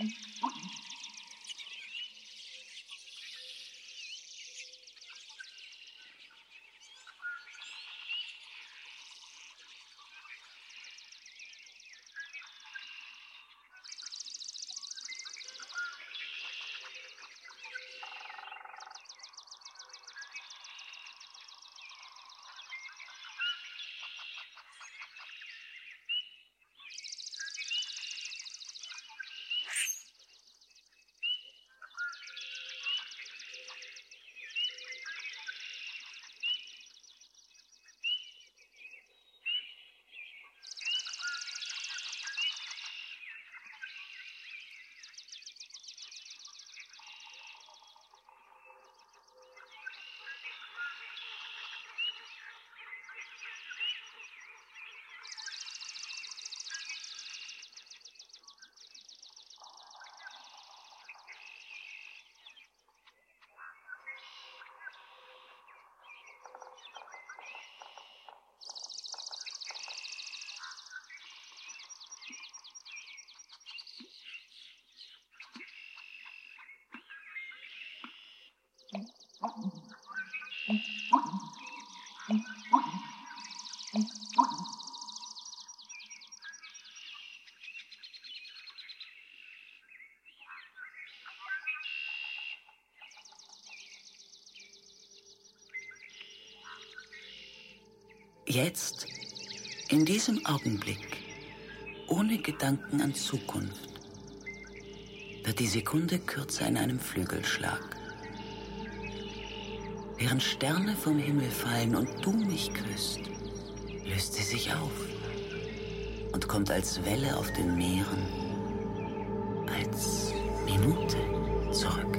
Mm-hmm. Jetzt, in diesem Augenblick, ohne Gedanken an Zukunft, wird die Sekunde kürzer in einem Flügelschlag. Während Sterne vom Himmel fallen und du mich küsst, löst sie sich auf und kommt als Welle auf den Meeren, als Minute zurück.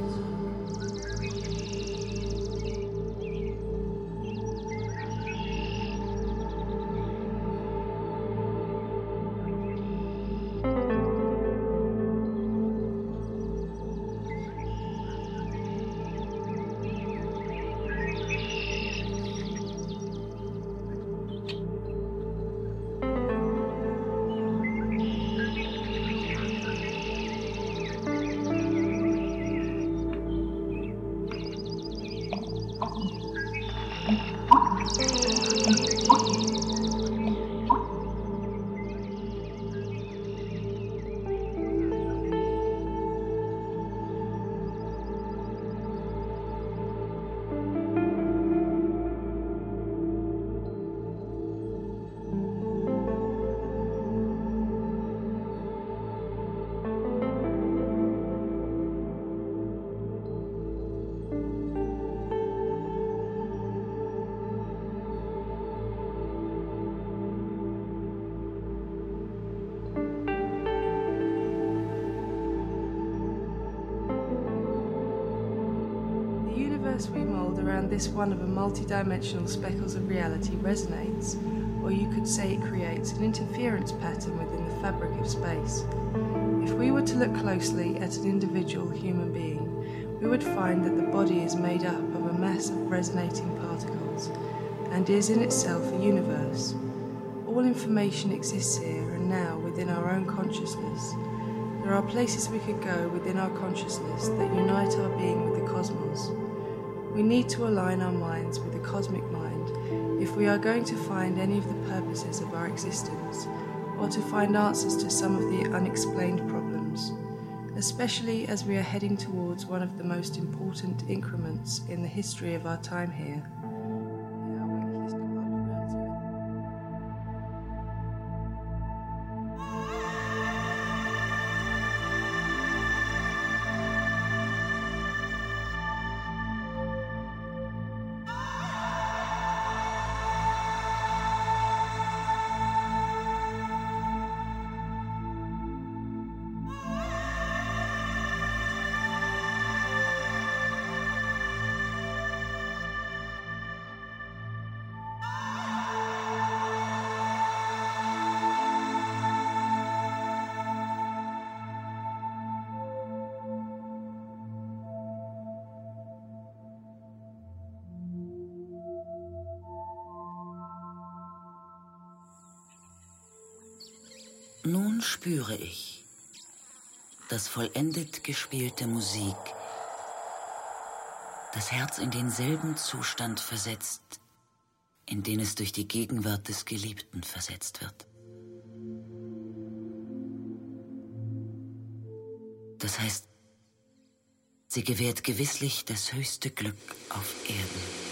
This one of a multi-dimensional speckles of reality resonates, or you could say it creates an interference pattern within the fabric of space. If we were to look closely at an individual human being, we would find that the body is made up of a mass of resonating particles and is in itself a universe. All information exists here and now within our own consciousness. There are places we could go within our consciousness that unite our being with the cosmos. We need to align our minds with the cosmic mind if we are going to find any of the purposes of our existence or to find answers to some of the unexplained problems, especially as we are heading towards one of the most important increments in the history of our time here. Vollendet gespielte Musik, das Herz in denselben Zustand versetzt, in den es durch die Gegenwart des Geliebten versetzt wird. Das heißt, sie gewährt gewisslich das höchste Glück auf Erden.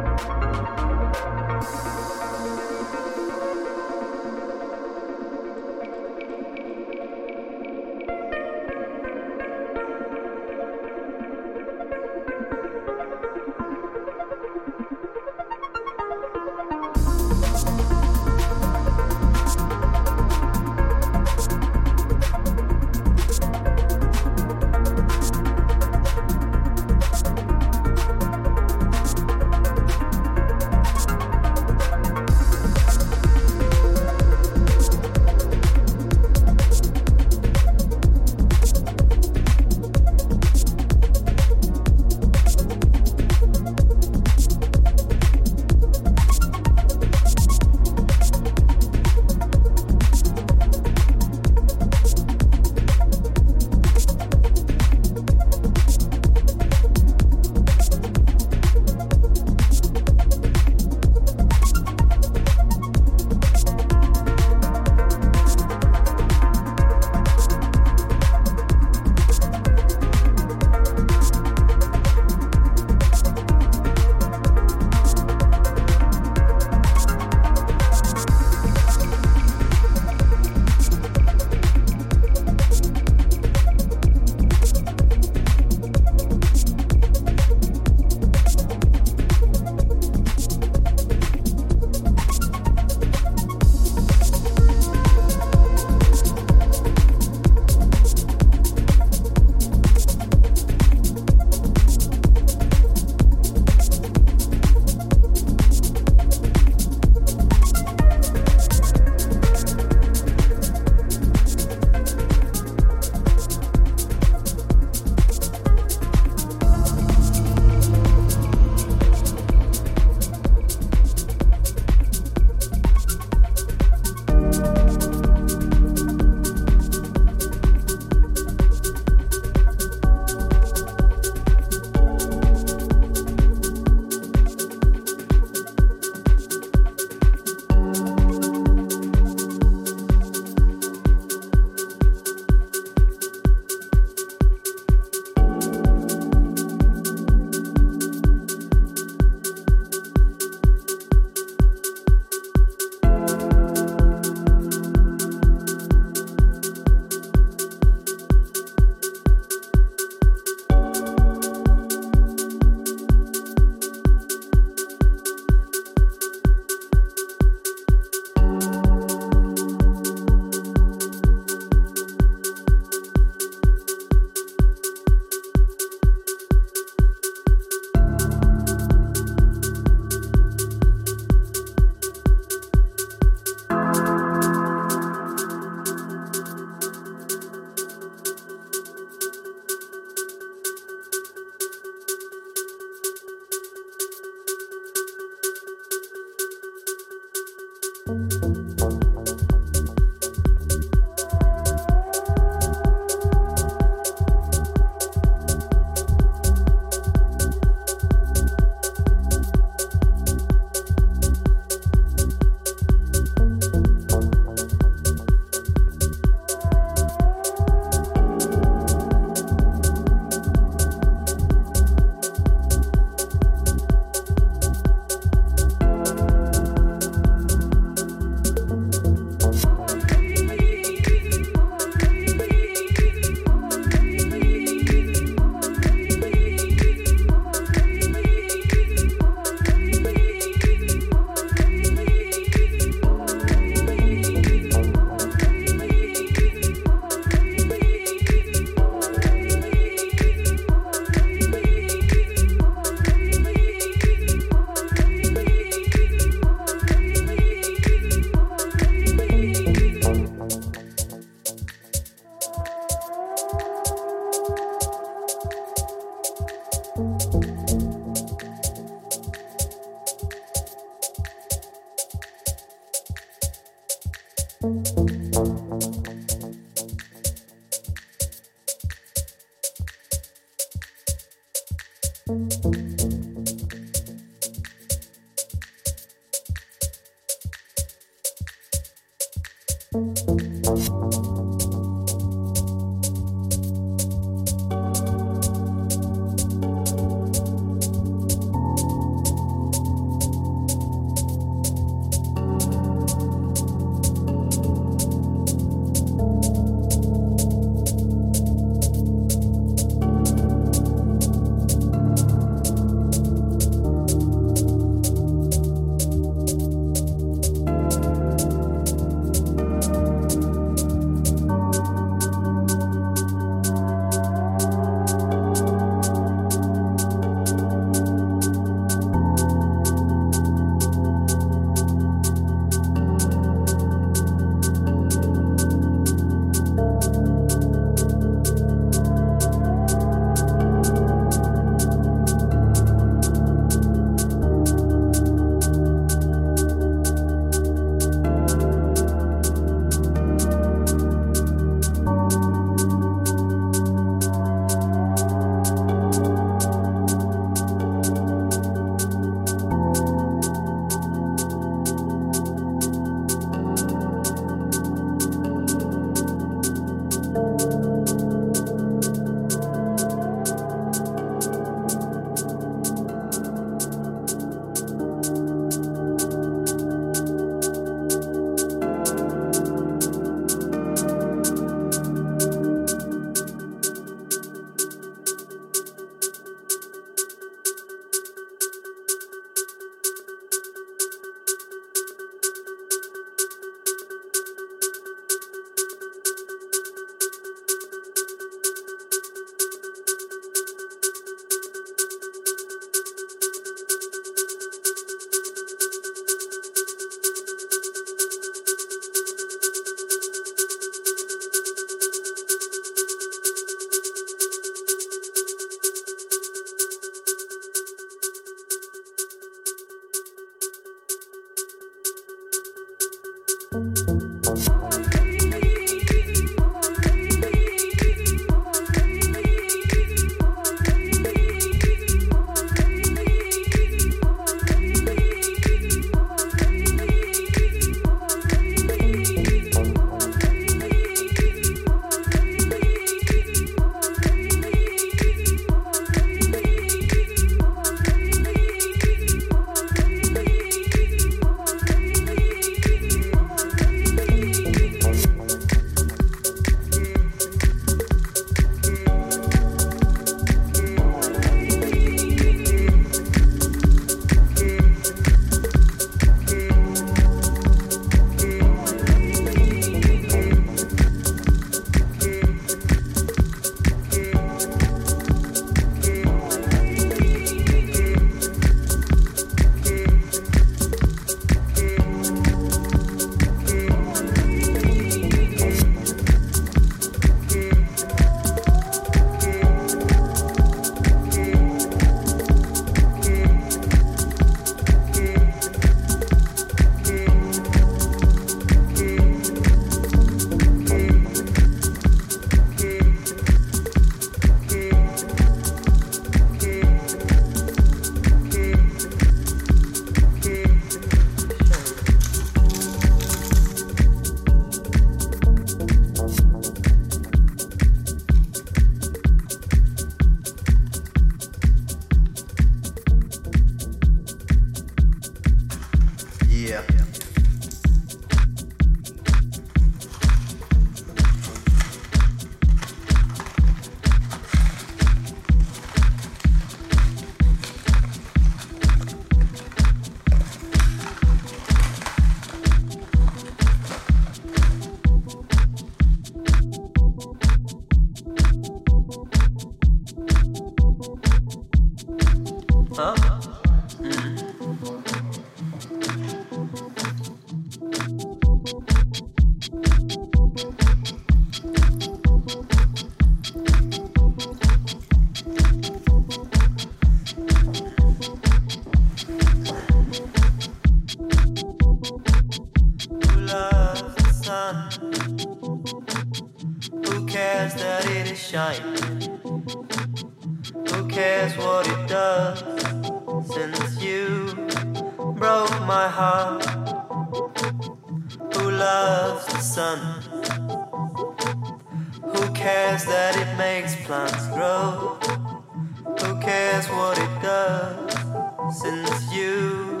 Since you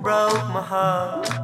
broke my heart.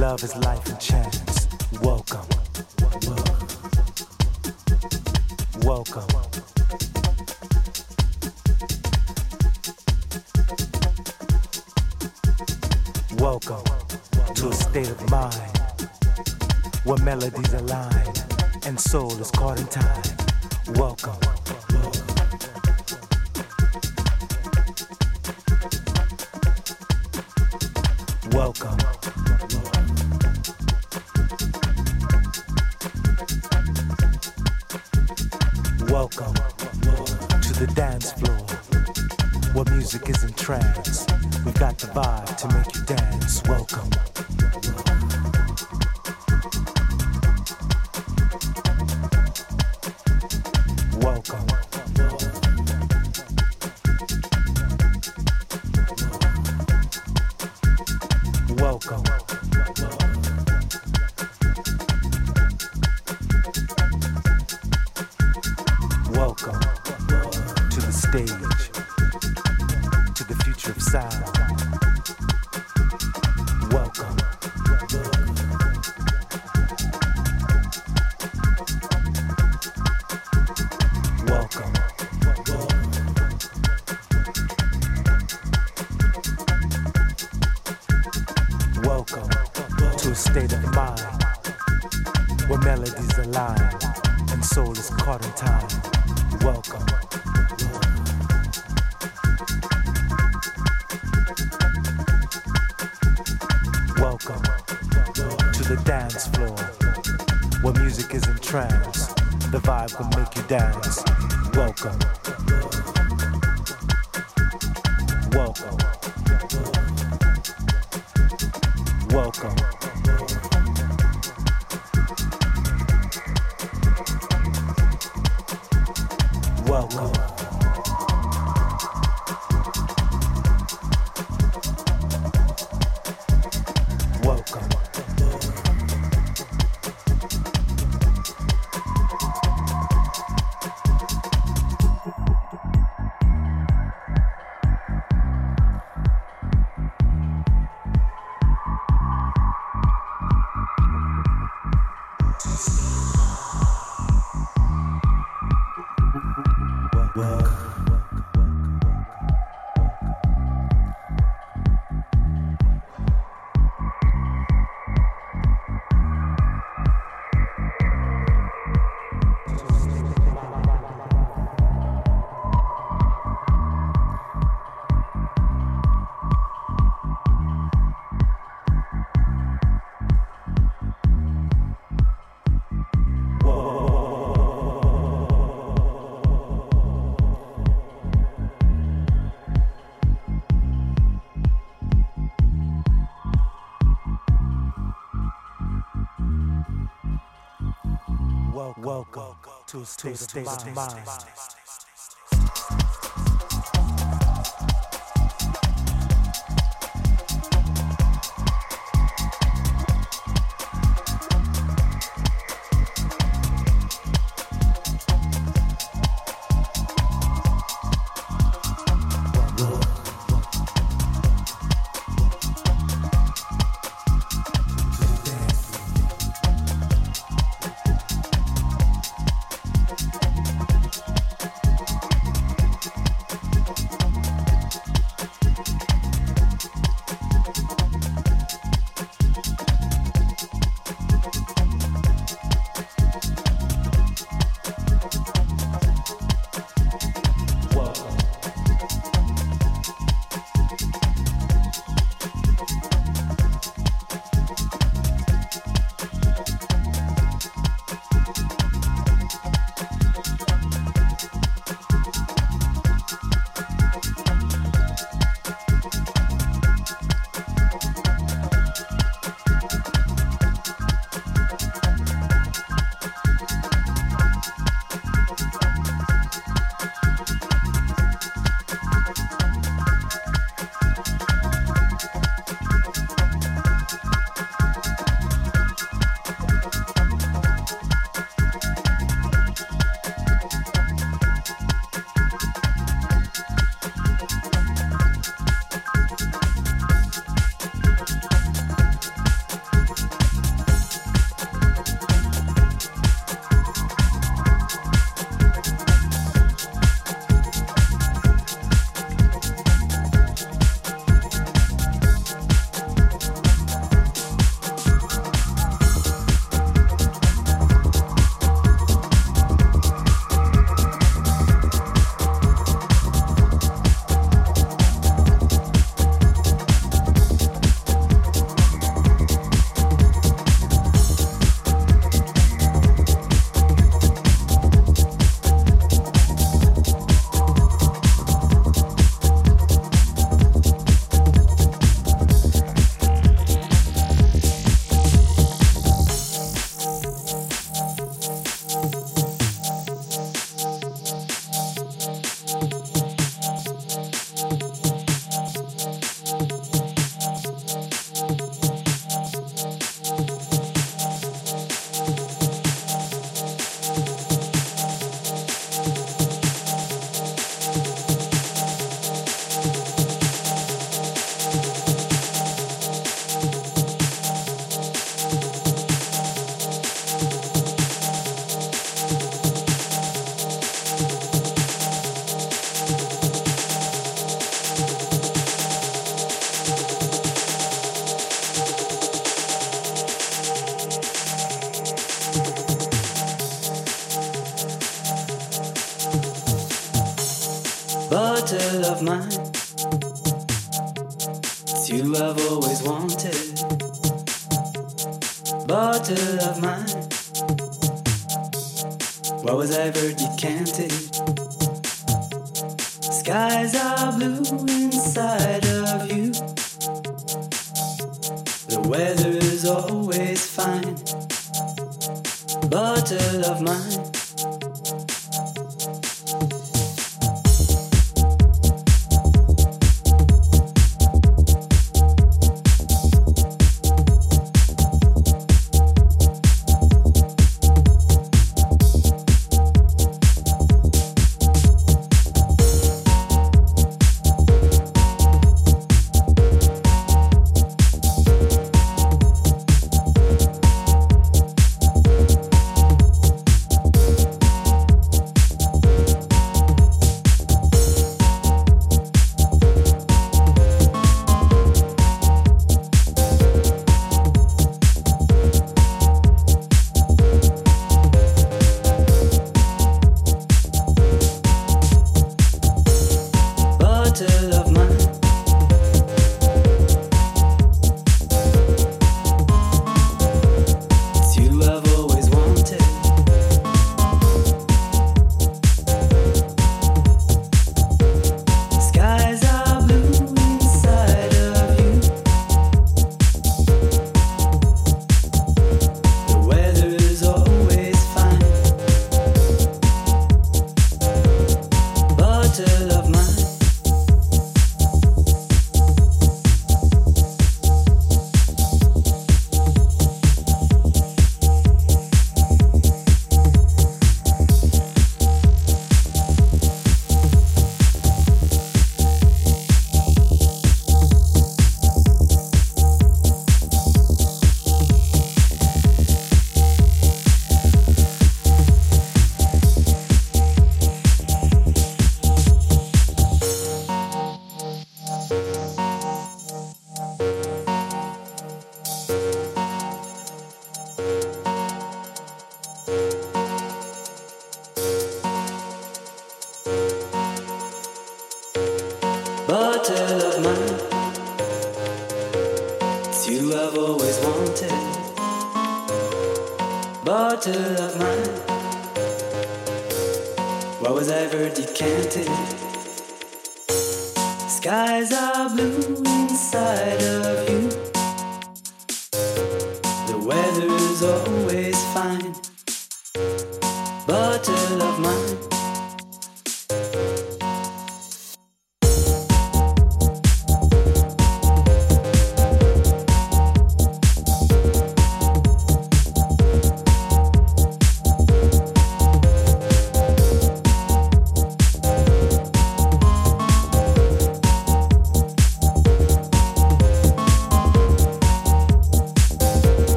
Love is life down. taste, taste, taste,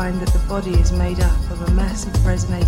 find that the body is made up of a mass of resonating